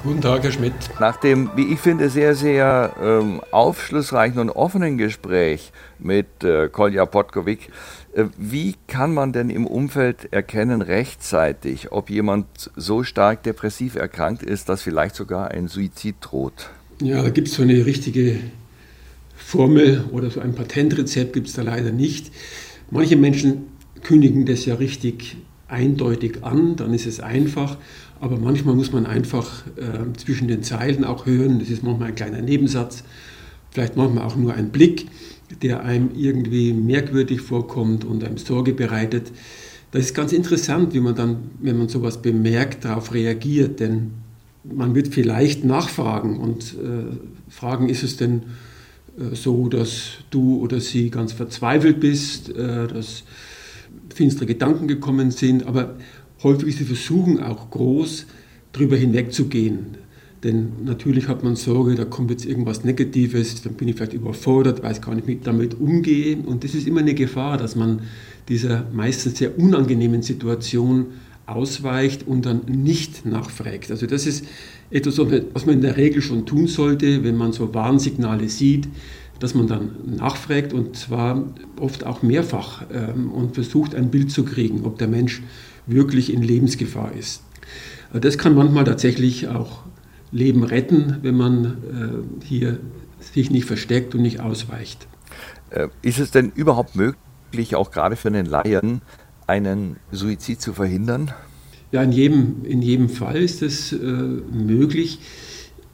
Guten Tag, Herr Schmidt. Nach dem, wie ich finde, sehr, sehr ähm, aufschlussreichen und offenen Gespräch mit äh, Kolja Potkovic, äh, wie kann man denn im Umfeld erkennen rechtzeitig, ob jemand so stark depressiv erkrankt ist, dass vielleicht sogar ein Suizid droht? Ja, da gibt es so eine richtige Formel oder so ein Patentrezept gibt es da leider nicht. Manche Menschen kündigen das ja richtig eindeutig an, dann ist es einfach. Aber manchmal muss man einfach äh, zwischen den Zeilen auch hören. Das ist manchmal ein kleiner Nebensatz, vielleicht manchmal auch nur ein Blick, der einem irgendwie merkwürdig vorkommt und einem Sorge bereitet. Das ist ganz interessant, wie man dann, wenn man sowas bemerkt, darauf reagiert. Denn man wird vielleicht nachfragen und äh, fragen, ist es denn äh, so, dass du oder sie ganz verzweifelt bist, äh, dass finstere Gedanken gekommen sind, aber häufig ist die Versuchung auch groß, darüber hinwegzugehen. Denn natürlich hat man Sorge, da kommt jetzt irgendwas Negatives, dann bin ich vielleicht überfordert, weiß gar nicht, wie ich damit umgehe. Und das ist immer eine Gefahr, dass man dieser meistens sehr unangenehmen Situation ausweicht und dann nicht nachfragt. Also das ist etwas, was man in der Regel schon tun sollte, wenn man so Warnsignale sieht, dass man dann nachfragt und zwar oft auch mehrfach ähm, und versucht ein Bild zu kriegen, ob der Mensch wirklich in Lebensgefahr ist. Das kann manchmal tatsächlich auch Leben retten, wenn man äh, hier sich nicht versteckt und nicht ausweicht. Äh, ist es denn überhaupt möglich, auch gerade für einen Laien, einen Suizid zu verhindern? Ja, in jedem, in jedem Fall ist es äh, möglich.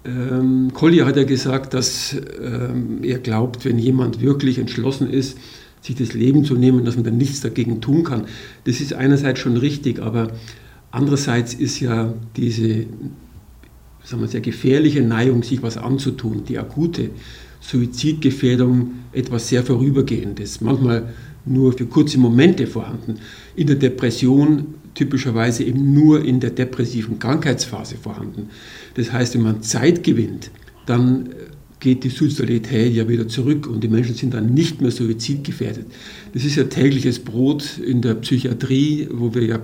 Ähm, Collier hat ja gesagt, dass ähm, er glaubt, wenn jemand wirklich entschlossen ist, sich das Leben zu nehmen, dass man dann nichts dagegen tun kann. Das ist einerseits schon richtig, aber andererseits ist ja diese sagen wir, sehr gefährliche Neigung, sich was anzutun, die akute Suizidgefährdung etwas sehr Vorübergehendes, manchmal nur für kurze Momente vorhanden. In der Depression typischerweise eben nur in der depressiven Krankheitsphase vorhanden. Das heißt, wenn man Zeit gewinnt, dann geht die Suizidalität ja wieder zurück und die Menschen sind dann nicht mehr suizidgefährdet. Das ist ja tägliches Brot in der Psychiatrie, wo wir ja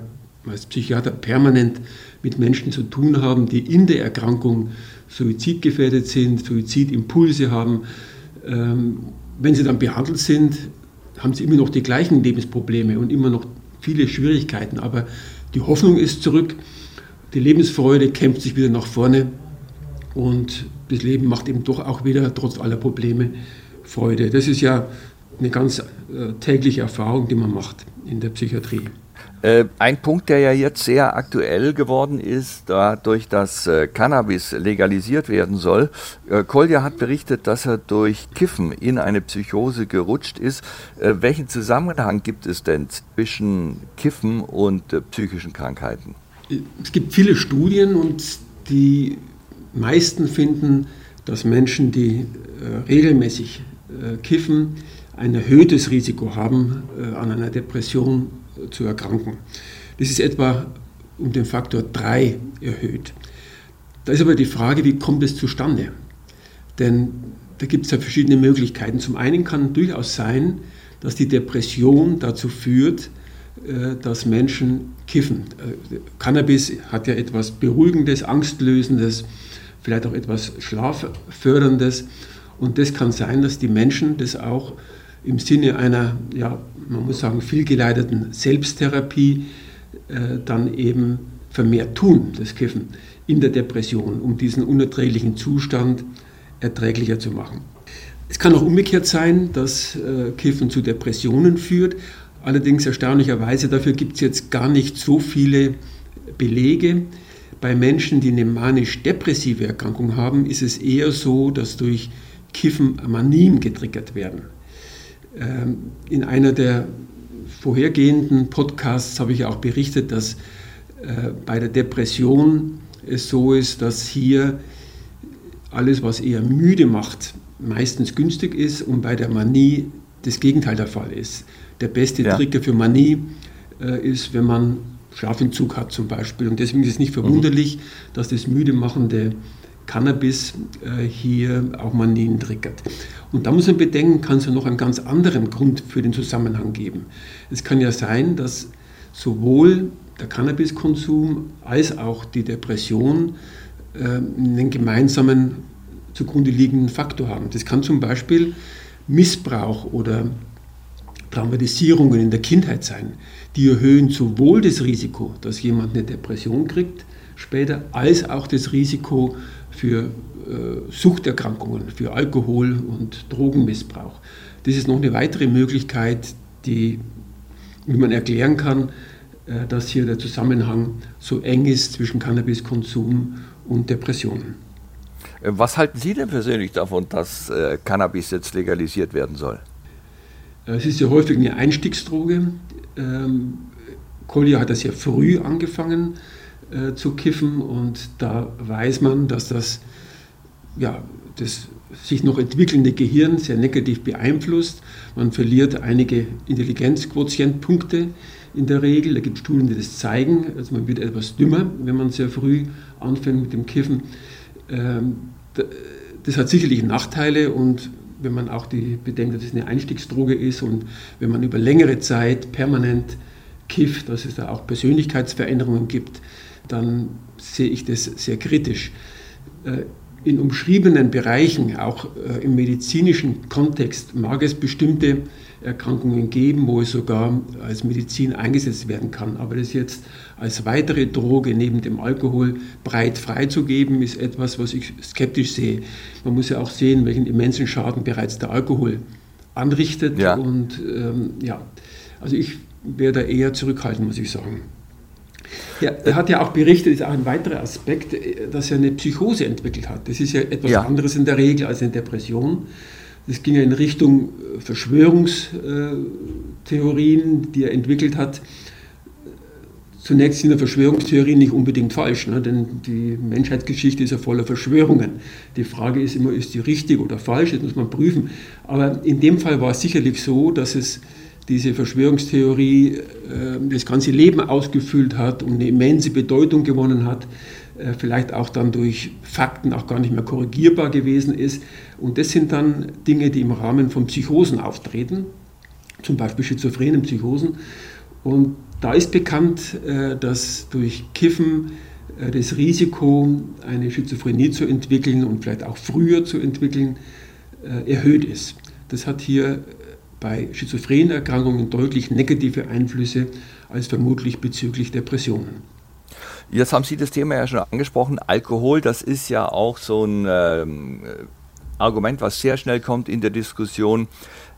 als Psychiater permanent mit Menschen zu tun haben, die in der Erkrankung suizidgefährdet sind, Suizidimpulse haben. Ähm, wenn sie dann behandelt sind, haben sie immer noch die gleichen Lebensprobleme und immer noch viele Schwierigkeiten. Aber die Hoffnung ist zurück, die Lebensfreude kämpft sich wieder nach vorne und das Leben macht eben doch auch wieder, trotz aller Probleme, Freude. Das ist ja eine ganz äh, tägliche Erfahrung, die man macht in der Psychiatrie. Äh, ein Punkt, der ja jetzt sehr aktuell geworden ist, dadurch, dass äh, Cannabis legalisiert werden soll. Kolja hat berichtet, dass er durch Kiffen in eine Psychose gerutscht ist. welchen Zusammenhang gibt es denn zwischen Kiffen und psychischen Krankheiten? Es gibt viele Studien und die meisten finden, dass Menschen, die regelmäßig kiffen, ein erhöhtes Risiko haben, an einer Depression zu erkranken. Das ist etwa um den Faktor 3 erhöht. Da ist aber die Frage, wie kommt es zustande? Denn da gibt es ja verschiedene Möglichkeiten. Zum einen kann durchaus sein, dass die Depression dazu führt, äh, dass Menschen kiffen. Äh, Cannabis hat ja etwas Beruhigendes, Angstlösendes, vielleicht auch etwas Schlafförderndes. Und das kann sein, dass die Menschen das auch im Sinne einer, ja, man muss sagen, vielgeleiteten Selbsttherapie äh, dann eben vermehrt tun, das Kiffen, in der Depression, um diesen unerträglichen Zustand erträglicher zu machen. Es kann auch umgekehrt sein, dass äh, Kiffen zu Depressionen führt. Allerdings erstaunlicherweise, dafür gibt es jetzt gar nicht so viele Belege. Bei Menschen, die eine manisch-depressive Erkrankung haben, ist es eher so, dass durch Kiffen Manien getriggert werden. Ähm, in einer der vorhergehenden Podcasts habe ich auch berichtet, dass äh, bei der Depression es so ist, dass hier alles, was eher müde macht, meistens günstig ist und bei der Manie das Gegenteil der Fall ist. Der beste ja. Trigger für Manie äh, ist, wenn man Schlafentzug hat zum Beispiel. Und deswegen ist es nicht verwunderlich, mhm. dass das müde machende Cannabis äh, hier auch Manien triggert. Und da muss man bedenken, kann es ja noch einen ganz anderen Grund für den Zusammenhang geben. Es kann ja sein, dass sowohl der Cannabiskonsum als auch die Depression äh, einen gemeinsamen zugrunde liegenden Faktor haben. Das kann zum Beispiel Missbrauch oder Traumatisierungen in der Kindheit sein. Die erhöhen sowohl das Risiko, dass jemand eine Depression kriegt später, als auch das Risiko für äh, Suchterkrankungen, für Alkohol- und Drogenmissbrauch. Das ist noch eine weitere Möglichkeit, die, wie man erklären kann, äh, dass hier der Zusammenhang so eng ist zwischen Cannabiskonsum und Depressionen. Äh, was halten Sie denn persönlich davon, dass Cannabis jetzt legalisiert werden soll? Es ist ja häufig eine Einstiegsdroge. Ähm, Collier hat das ja früh angefangen äh, zu kiffen und da weiß man, dass das ja, das sich noch entwickelnde Gehirn sehr negativ beeinflusst. Man verliert einige Intelligenzquotientpunkte in der Regel. Da gibt es Studien, die das zeigen. Also man wird etwas dümmer, wenn man sehr früh anfängt mit dem Kiffen. Ähm, das hat sicherlich Nachteile und wenn man auch die bedenkt, dass es eine Einstiegsdroge ist und wenn man über längere Zeit permanent kifft, dass es da auch Persönlichkeitsveränderungen gibt, dann sehe ich das sehr kritisch. Äh, in umschriebenen Bereichen, auch äh, im medizinischen Kontext, mag es bestimmte Erkrankungen geben, wo es sogar als Medizin eingesetzt werden kann. Aber das jetzt als weitere Droge neben dem Alkohol breit freizugeben, ist etwas, was ich skeptisch sehe. Man muss ja auch sehen, welchen immensen Schaden bereits der Alkohol anrichtet. Ja. Und ähm, ja, also ich wäre da eher zurückhaltend, muss ich sagen. Ja, er hat ja auch berichtet, ist auch ein weiterer Aspekt, dass er eine Psychose entwickelt hat. Das ist ja etwas ja. anderes in der Regel als eine Depression. Das ging ja in Richtung äh, Verschwörungstheorien, die er entwickelt hat. Zunächst sind Verschwörungstheorien nicht unbedingt falsch, ne? denn die Menschheitsgeschichte ist ja voller Verschwörungen. Die Frage ist immer, ist die richtig oder falsch, das muss man prüfen. Aber in dem Fall war es sicherlich so, dass es diese Verschwörungstheorie äh, das ganze Leben ausgefüllt hat und eine immense Bedeutung gewonnen hat, äh, vielleicht auch dann durch Fakten auch gar nicht mehr korrigierbar gewesen ist. Und das sind dann Dinge, die im Rahmen von Psychosen auftreten, zum Beispiel schizophrenen Psychosen. Und da ist bekannt, äh, dass durch Kiffen das Risiko, eine Schizophrenie zu entwickeln und vielleicht auch früher zu entwickeln, erhöht ist. Das hat hier bei schizophrenen Erkrankungen deutlich negative Einflüsse als vermutlich bezüglich Depressionen. Jetzt haben Sie das Thema ja schon angesprochen. Alkohol, das ist ja auch so ein ähm, Argument, was sehr schnell kommt in der Diskussion.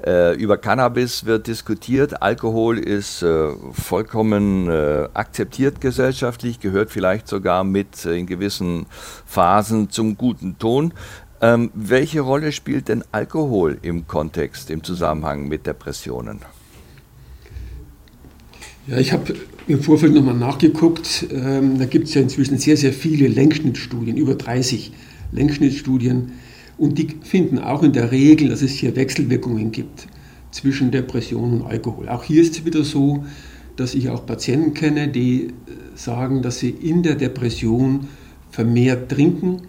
Äh, über Cannabis wird diskutiert. Alkohol ist äh, vollkommen äh, akzeptiert gesellschaftlich, gehört vielleicht sogar mit äh, in gewissen Phasen zum guten Ton. Ähm, welche Rolle spielt denn Alkohol im Kontext, im Zusammenhang mit Depressionen? Ja, ich habe im Vorfeld nochmal nachgeguckt. Ähm, da gibt es ja inzwischen sehr, sehr viele Längsschnittstudien, über 30 Längsschnittstudien. Und die finden auch in der Regel, dass es hier Wechselwirkungen gibt zwischen Depression und Alkohol. Auch hier ist es wieder so, dass ich auch Patienten kenne, die äh, sagen, dass sie in der Depression vermehrt trinken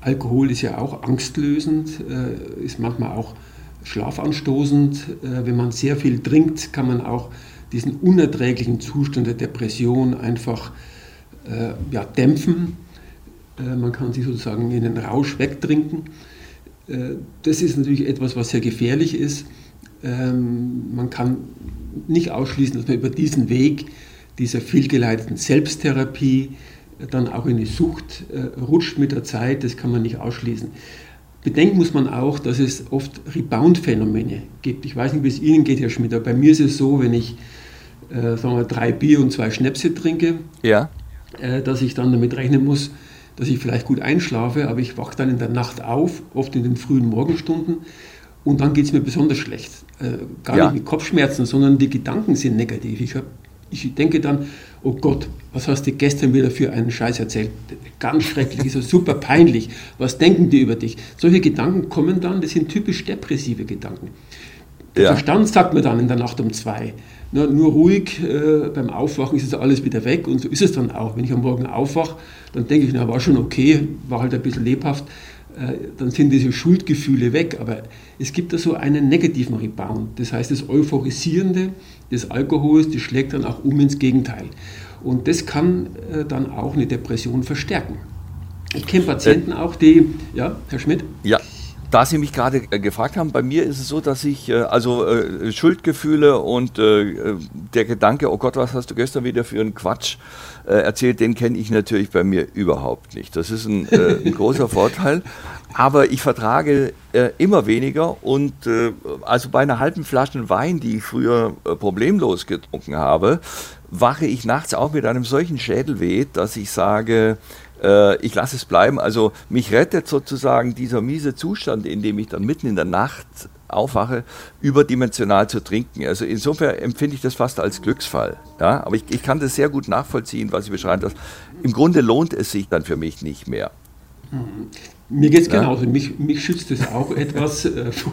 Alkohol ist ja auch angstlösend, äh, ist manchmal auch schlafanstoßend. Äh, wenn man sehr viel trinkt, kann man auch diesen unerträglichen Zustand der Depression einfach ja, dämpfen. man kann sich sozusagen in den Rausch wegtrinken. Das ist natürlich etwas, was sehr gefährlich ist. Ähm, man kann nicht ausschließen, dass man über diesen Weg dieser vielgeleiteten Selbsttherapie dann auch in die Sucht äh, rutscht mit der Zeit, das kann man nicht ausschließen. Bedenken muss man auch, dass es oft Rebound-Phänomene gibt. Ich weiß nicht, wie es Ihnen geht, Herr Schmidt, aber bei mir ist es so, wenn ich äh, sagen wir, drei Bier und zwei Schnäpse trinke, ja. äh, dass ich dann damit rechnen muss, dass ich vielleicht gut einschlafe, aber ich wache dann in der Nacht auf, oft in den frühen Morgenstunden, und dann geht es mir besonders schlecht. Äh, gar ja. nicht mit Kopfschmerzen, sondern die Gedanken sind negativ. Ich, hab, ich denke dann, oh Gott, was hast du gestern wieder für einen Scheiß erzählt? Ganz schrecklich, ist ja super peinlich. Was denken die über dich? Solche Gedanken kommen dann, das sind typisch depressive Gedanken. Der ja. Verstand sagt mir dann in der Nacht um zwei, na, nur ruhig, äh, beim Aufwachen ist es alles wieder weg und so ist es dann auch. Wenn ich am Morgen aufwache, dann denke ich, na, war schon okay, war halt ein bisschen lebhaft, äh, dann sind diese Schuldgefühle weg. Aber es gibt da so einen negativen Rebound. Das heißt, das Euphorisierende des Alkohols, das schlägt dann auch um ins Gegenteil. Und das kann äh, dann auch eine Depression verstärken. Ich kenne Patienten auch, die, ja, Herr Schmidt? Ja, da Sie mich gerade äh, gefragt haben, bei mir ist es so, dass ich äh, also äh, Schuldgefühle und der Gedanke, oh Gott, was hast du gestern wieder für einen Quatsch äh, erzählt, den kenne ich natürlich bei mir überhaupt nicht. Das ist ein, ein großer Vorteil. Aber ich vertrage immer weniger und also bei einer halben Flasche Wein, die ich früher problemlos getrunken habe, wache ich nachts auch mit einem solchen Schädelweh, dass ich sage, äh, ich lasse es bleiben. Also mich rettet sozusagen dieser miese Zustand, in dem ich dann mitten in der Nacht aufwache, überdimensional zu trinken. Also insofern empfinde ich das fast als Glücksfall. Ja? Aber ich, ich kann das sehr gut nachvollziehen, was Sie beschreiben. Dass Im Grunde lohnt es sich dann für mich nicht mehr. Mir geht es ja? genauso. Mich, mich schützt es auch etwas äh, vor,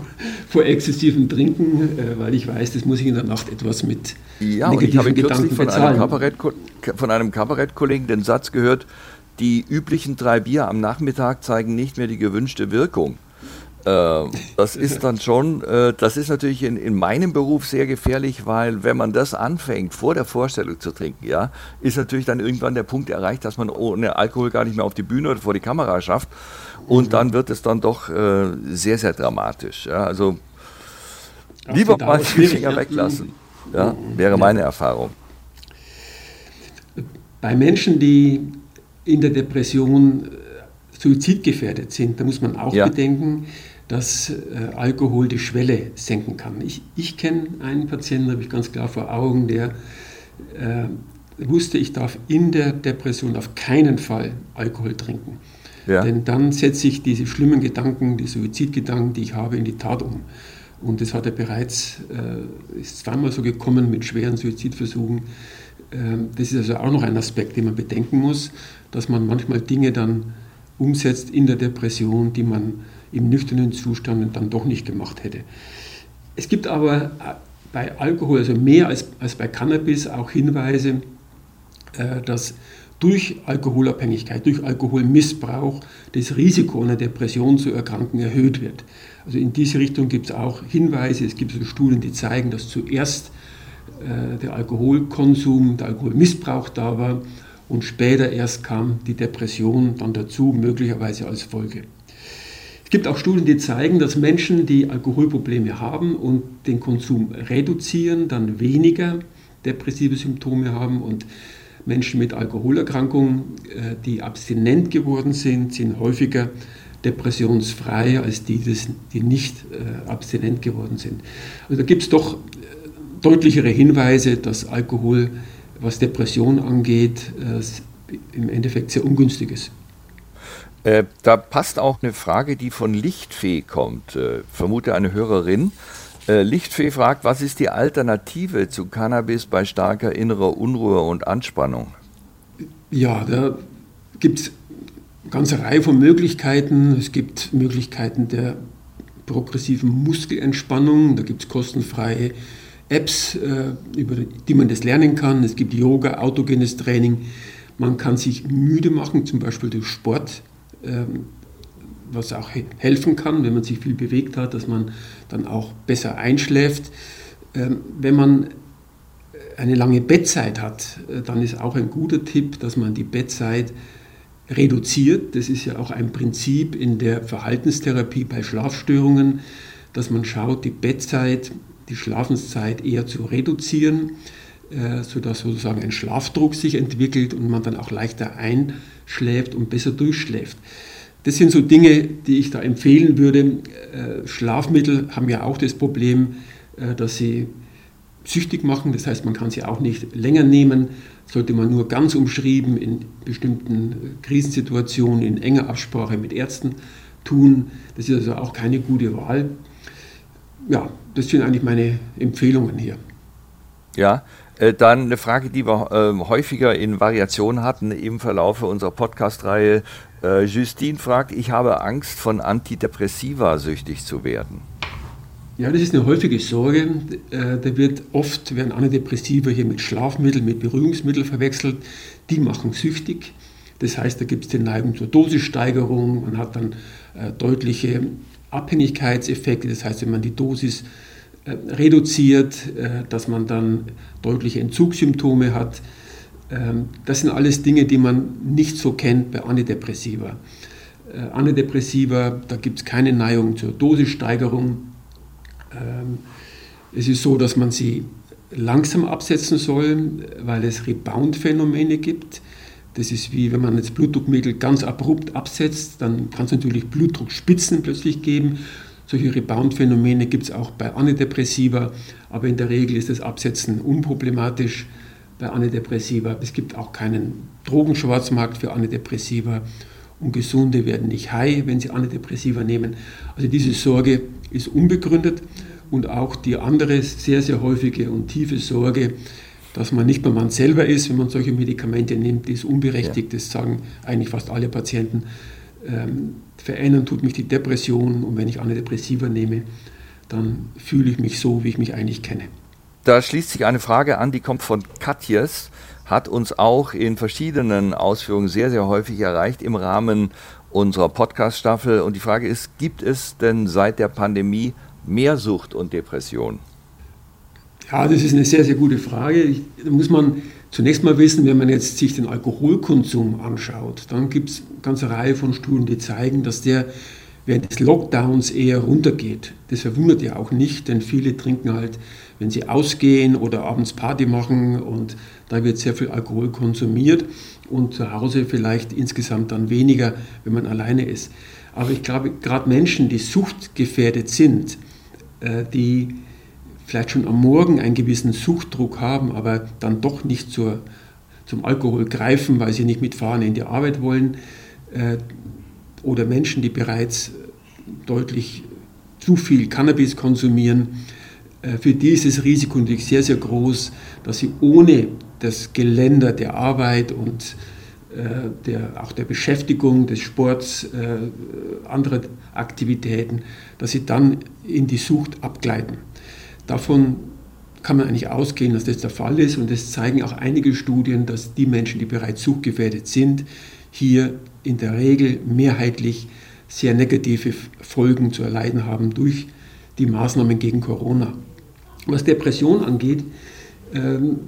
vor, exzessivem Trinken, äh, weil ich weiß, das muss ich in der Nacht etwas mit ja, negativen ich habe Gedanken von bezahlen. Einem Kabarett, von einem Kabarettkollegen den Satz gehört, die üblichen drei Bier am Nachmittag zeigen nicht mehr die gewünschte Wirkung. Äh, das ist dann schon, äh, das ist natürlich in, in meinem Beruf sehr gefährlich, weil wenn man das anfängt, vor der Vorstellung zu trinken, ja, ist natürlich dann irgendwann der Punkt erreicht, dass man ohne Alkohol gar nicht mehr auf die Bühne oder vor die Kamera schafft. Und mhm. dann wird es dann doch äh, sehr, sehr dramatisch. Ja, also Ach, lieber mal die Finger weglassen, ja, mhm. wäre meine Erfahrung. Bei Menschen, die in der Depression suizidgefährdet sind, da muss man auch ja. bedenken, dass äh, Alkohol die Schwelle senken kann. Ich, ich kenne einen Patienten, habe ich ganz klar vor Augen, der äh, wusste, ich darf in der Depression auf keinen Fall Alkohol trinken. Ja. Denn dann setze ich diese schlimmen Gedanken, die Suizidgedanken, die ich habe, in die Tat um. Und das hat er bereits, äh, ist zweimal so gekommen mit schweren Suizidversuchen. Äh, das ist also auch noch ein Aspekt, den man bedenken muss, dass man manchmal Dinge dann umsetzt in der Depression, die man im nüchternen Zustand dann doch nicht gemacht hätte. Es gibt aber äh, bei Alkohol, also mehr als, als bei Cannabis, auch Hinweise, äh, dass durch Alkoholabhängigkeit, durch Alkoholmissbrauch das Risiko einer Depression zu erkranken erhöht wird. Also in diese Richtung gibt es auch Hinweise, es gibt so Studien, die zeigen, dass zuerst äh, der Alkoholkonsum, der Alkoholmissbrauch da war und später erst kam die Depression dann dazu, möglicherweise als Folge. Es gibt auch Studien, die zeigen, dass Menschen, die Alkoholprobleme haben und den Konsum reduzieren, dann weniger depressive Symptome haben und Menschen mit Alkoholerkrankungen, äh, die abstinent geworden sind, sind häufiger depressionsfrei als die, die nicht äh, abstinent geworden sind. Also da gibt es doch äh, deutlichere Hinweise, dass Alkohol, was Depression angeht, im Endeffekt sehr ungünstig ist. Äh, da passt auch eine Frage, die von Lichtfee kommt. Äh, vermute eine Hörerin. Äh, Lichtfee fragt, was ist die Alternative zu Cannabis bei starker innerer Unruhe und Anspannung? Ja, da gibt es eine ganze Reihe von Möglichkeiten. Es gibt Möglichkeiten der progressiven Muskelentspannung. Da gibt es kostenfreie Apps, äh, über die man das lernen kann. Es gibt Yoga, autogenes Training. Man kann sich müde machen, zum Beispiel durch Sport. Ähm, was auch helfen kann, wenn man sich viel bewegt hat, dass man dann auch besser einschläft. Ähm, wenn man eine lange Bettzeit hat, äh, dann ist auch ein guter Tipp, dass man die Bettzeit reduziert. Das ist ja auch ein Prinzip in der Verhaltenstherapie bei Schlafstörungen, dass man schaut, die Bettzeit, die Schlafenszeit eher zu reduzieren, äh, sodass sozusagen ein Schlafdruck sich entwickelt und man dann auch leichter einschläft schläft und besser durchschläft. Das sind so Dinge, die ich da empfehlen würde. Äh, Schlafmittel haben ja auch das Problem, äh, dass sie süchtig machen. Das heißt, man kann sie auch nicht länger nehmen. Sollte man nur ganz umschrieben in bestimmten Krisensituationen in enger Absprache mit Ärzten tun. Das ist also auch keine gute Wahl. Ja, das sind eigentlich meine Empfehlungen hier. Ja, äh, dann eine Frage, die wir äh, häufiger in Variationen hatten im Verlauf unserer Podcast-Reihe. Äh, Justine fragt, ich habe Angst, von Antidepressiva süchtig zu werden. Ja, das ist eine häufige Sorge. Äh, da wird oft, werden Antidepressiva hier mit Schlafmitteln, mit Beruhigungsmitteln verwechselt. Die machen süchtig. Das heißt, da gibt es die Neigung zur Dosissteigerung. Man hat dann deutliche Abhängigkeitseffekte. Das heißt, wenn man die Dosis äh, reduziert, äh, dass man dann deutliche Entzugssymptome hat. Ähm, das sind alles Dinge, die man nicht so kennt bei Antidepressiva. Äh, Antidepressiva, da gibt es keine Neigung zur Dosissteigerung. Ähm, es ist so, dass man sie langsam absetzen soll, weil es Rebound-Phänomene gibt. Das ist wie wenn man jetzt Blutdruckmittel ganz abrupt absetzt, dann kann es natürlich Blutdruckspitzen plötzlich geben solche Rebound-Phänomene gibt es auch bei Antidepressiva, aber in der Regel ist das Absetzen unproblematisch bei Antidepressiva. Es gibt auch keinen Drogenschwarzmarkt für Antidepressiva und Gesunde werden nicht high, wenn sie Antidepressiva nehmen. Also diese Sorge ist unbegründet und auch die andere sehr, sehr häufige und tiefe Sorge, dass man nicht mehr man selber ist, wenn man solche Medikamente nimmt, ist unberechtigt. Ja. Das sagen eigentlich fast alle Patienten. Ähm, verändern tut mich die Depression und wenn ich Antidepressiva nehme, dann fühle ich mich so, wie ich mich eigentlich kenne. Da schließt sich eine Frage an, die kommt von Katjes, hat uns auch in verschiedenen Ausführungen sehr, sehr häufig erreicht im Rahmen unserer Podcast-Staffel. Und die Frage ist, gibt es denn seit der Pandemie mehr Sucht und Depression? Ja, das ist eine sehr, sehr gute Frage. Da muss man zunächst mal wissen, wenn man jetzt sich den Alkoholkonsum anschaut, dann gibt es eine ganze Reihe von Studien, die zeigen, dass der während des Lockdowns eher runtergeht. Das verwundert ja auch nicht, denn viele trinken halt, wenn sie ausgehen oder abends Party machen und da wird sehr viel Alkohol konsumiert und zu Hause vielleicht insgesamt dann weniger, wenn man alleine ist. Aber ich glaube, gerade Menschen, die suchtgefährdet sind, äh, die vielleicht schon am Morgen einen gewissen Suchtdruck haben, aber dann doch nicht zur, zum Alkohol greifen, weil sie nicht mitfahren in die Arbeit wollen, äh, oder Menschen, die bereits deutlich zu viel Cannabis konsumieren, äh, für die ist das Risiko natürlich sehr, sehr groß, dass sie ohne das Geländer der Arbeit und äh, der, auch der Beschäftigung, des Sports, äh, anderer Aktivitäten, dass sie dann in die Sucht abgleiten. Davon kann man eigentlich ausgehen, dass das der Fall ist und es zeigen auch einige Studien, dass die Menschen, die bereits suchtgefährdet sind, hier in der Regel mehrheitlich sehr negative Folgen zu erleiden haben durch die Maßnahmen gegen Corona. Was Depression angeht, ähm,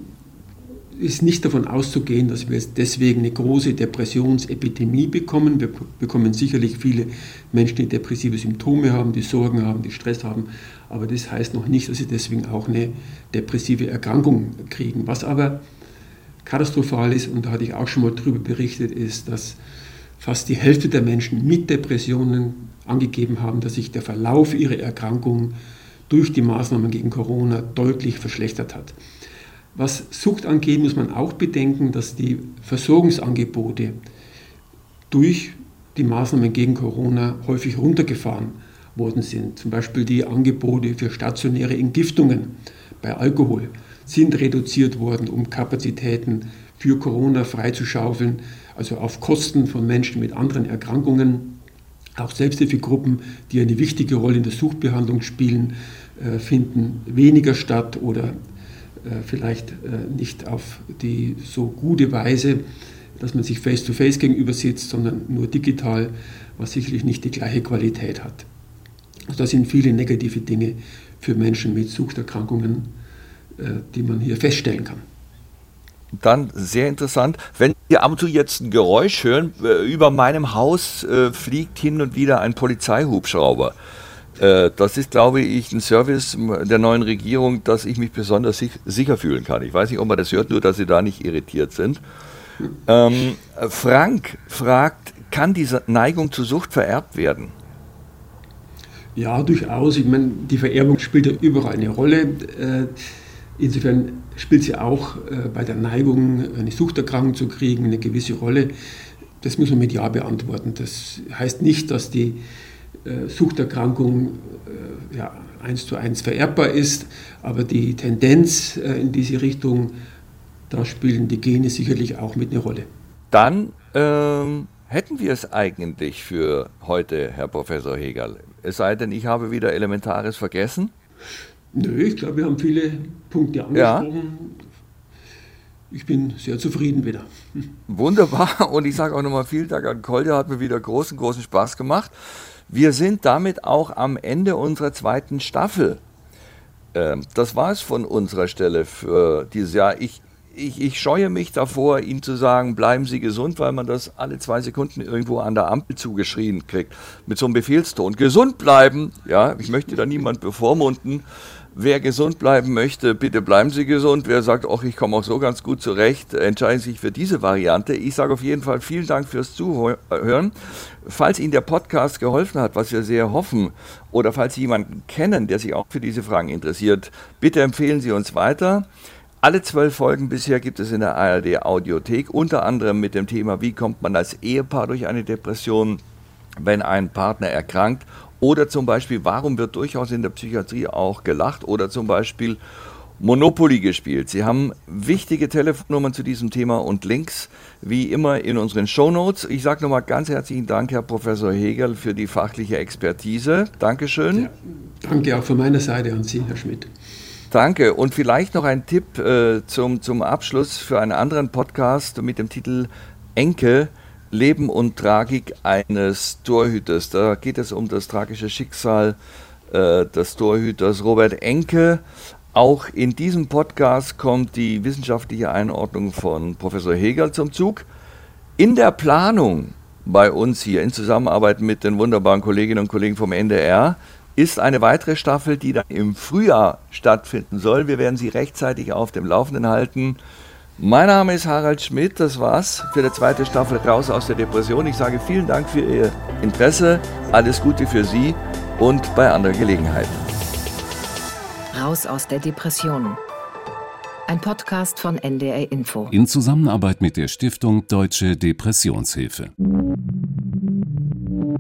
ist nicht davon auszugehen, dass wir deswegen eine große Depressionsepidemie bekommen. Wir bekommen sicherlich viele Menschen, die depressive Symptome haben, die Sorgen haben, die Stress haben. Aber das heißt noch nicht, dass sie deswegen auch eine depressive Erkrankung kriegen. Was aber katastrophal ist, und da hatte ich auch schon mal darüber berichtet, ist, dass fast die Hälfte der Menschen mit Depressionen angegeben haben, dass sich der Verlauf ihrer Erkrankung durch die Maßnahmen gegen Corona deutlich verschlechtert hat. Was Sucht angeht, muss man auch bedenken, dass die Versorgungsangebote durch die Maßnahmen gegen Corona häufig runtergefahren worden sind. Zum Beispiel die Angebote für stationäre Entgiftungen bei Alkohol sind reduziert worden, um Kapazitäten für Corona freizuschaufeln, also auf Kosten von Menschen mit anderen Erkrankungen. Auch Selbsthilfegruppen, die eine wichtige Rolle in der Suchtbehandlung spielen, äh, finden weniger statt oder äh, vielleicht äh, nicht auf die so gute Weise, dass man sich face-to-face -face gegenüber sitzt, sondern nur digital, was sicherlich nicht die gleiche Qualität hat. Das sind viele negative Dinge für Menschen mit Suchterkrankungen, äh, die man hier feststellen kann. Dann sehr interessant, wenn wir ab und zu jetzt ein Geräusch hören, über meinem Haus fliegt hin und wieder ein Polizeihubschrauber. Äh, das ist, glaube ich, ein Service der neuen Regierung, dass ich mich besonders sicher fühlen kann. Ich weiß nicht, ob man das hört, nur dass Sie da nicht irritiert sind. Ähm, Frank fragt, kann diese Neigung zur Sucht vererbt werden? Ja, durchaus. Ich meine, die Vererbung spielt ja überall eine Rolle. Äh, insofern spielt sie auch äh, bei der Neigung, eine Suchterkrankung zu kriegen, eine gewisse Rolle. Das muss man mit Ja beantworten. Das heißt nicht, dass die äh, Suchterkrankung ja, eins zu eins vererbbar ist, aber die Tendenz in diese Richtung, da spielen die Gene sicherlich auch mit eine Rolle. Dann ähm, hätten wir es eigentlich für heute, Herr Professor Hegel. Es sei denn, ich habe wieder Elementares vergessen. Nö, ich glaube, wir haben viele Punkte angesprochen. Ja. Ich bin sehr zufrieden wieder. Wunderbar. Und ich sage auch nochmal vielen Dank an Kolja, hat mir wieder großen, großen Spaß gemacht. Wir sind damit auch am Ende unserer zweiten Staffel. Ähm, das war es von unserer Stelle für dieses Jahr. Ich, ich, ich scheue mich davor, Ihnen zu sagen, bleiben Sie gesund, weil man das alle zwei Sekunden irgendwo an der Ampel zugeschrien kriegt. Mit so einem Befehlston. Gesund bleiben. Ja, ich möchte da niemand bevormunden. Wer gesund bleiben möchte, bitte bleiben Sie gesund. Wer sagt, ach, ich komme auch so ganz gut zurecht, entscheiden Sie sich für diese Variante. Ich sage auf jeden Fall vielen Dank fürs Zuhören. Falls Ihnen der Podcast geholfen hat, was wir sehr hoffen, oder falls Sie jemanden kennen, der sich auch für diese Fragen interessiert, bitte empfehlen Sie uns weiter. Alle zwölf Folgen bisher gibt es in der ARD Audiothek, unter anderem mit dem Thema, wie kommt man als Ehepaar durch eine Depression, wenn ein Partner erkrankt oder zum Beispiel, warum wird durchaus in der Psychiatrie auch gelacht? Oder zum Beispiel, Monopoly gespielt. Sie haben wichtige Telefonnummern zu diesem Thema und Links wie immer in unseren Shownotes. Ich sage nochmal ganz herzlichen Dank, Herr Professor Hegel, für die fachliche Expertise. Dankeschön. Ja, danke auch von meiner Seite an Sie, Herr Schmidt. Danke. Und vielleicht noch ein Tipp äh, zum, zum Abschluss für einen anderen Podcast mit dem Titel Enke. Leben und Tragik eines Torhüters. Da geht es um das tragische Schicksal äh, des Torhüters Robert Enke. Auch in diesem Podcast kommt die wissenschaftliche Einordnung von Professor Hegel zum Zug. In der Planung bei uns hier in Zusammenarbeit mit den wunderbaren Kolleginnen und Kollegen vom NDR ist eine weitere Staffel, die dann im Frühjahr stattfinden soll. Wir werden Sie rechtzeitig auf dem Laufenden halten. Mein Name ist Harald Schmidt. Das war's für die zweite Staffel Raus aus der Depression. Ich sage vielen Dank für Ihr Interesse. Alles Gute für Sie und bei anderer Gelegenheit. Raus aus der Depression. Ein Podcast von NDR Info. In Zusammenarbeit mit der Stiftung Deutsche Depressionshilfe.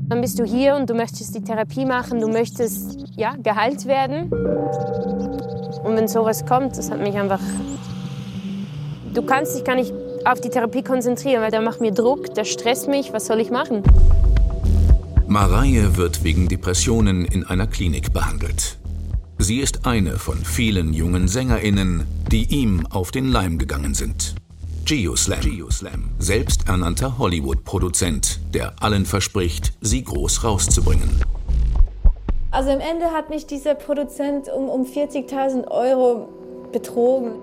Dann bist du hier und du möchtest die Therapie machen, du möchtest ja, geheilt werden. Und wenn sowas kommt, das hat mich einfach. Du kannst dich gar nicht auf die Therapie konzentrieren, weil der macht mir Druck, der stresst mich, was soll ich machen? Mareie wird wegen Depressionen in einer Klinik behandelt. Sie ist eine von vielen jungen SängerInnen, die ihm auf den Leim gegangen sind. Geoslam, Geoslam selbsternannter Hollywood-Produzent, der allen verspricht, sie groß rauszubringen. Also am Ende hat mich dieser Produzent um, um 40.000 Euro betrogen.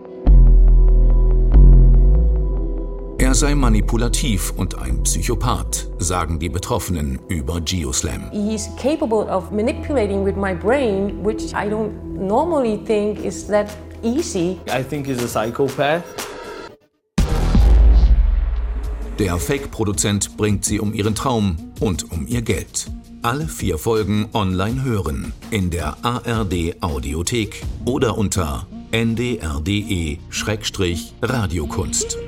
Er sei manipulativ und ein Psychopath, sagen die Betroffenen über Geoslam. He's capable of manipulating with my brain, which I don't normally think is that easy. I think he's a psychopath. Der Fake-Produzent bringt sie um ihren Traum und um ihr Geld. Alle vier Folgen online hören in der ARD Audiothek oder unter ndr.de-radiokunst.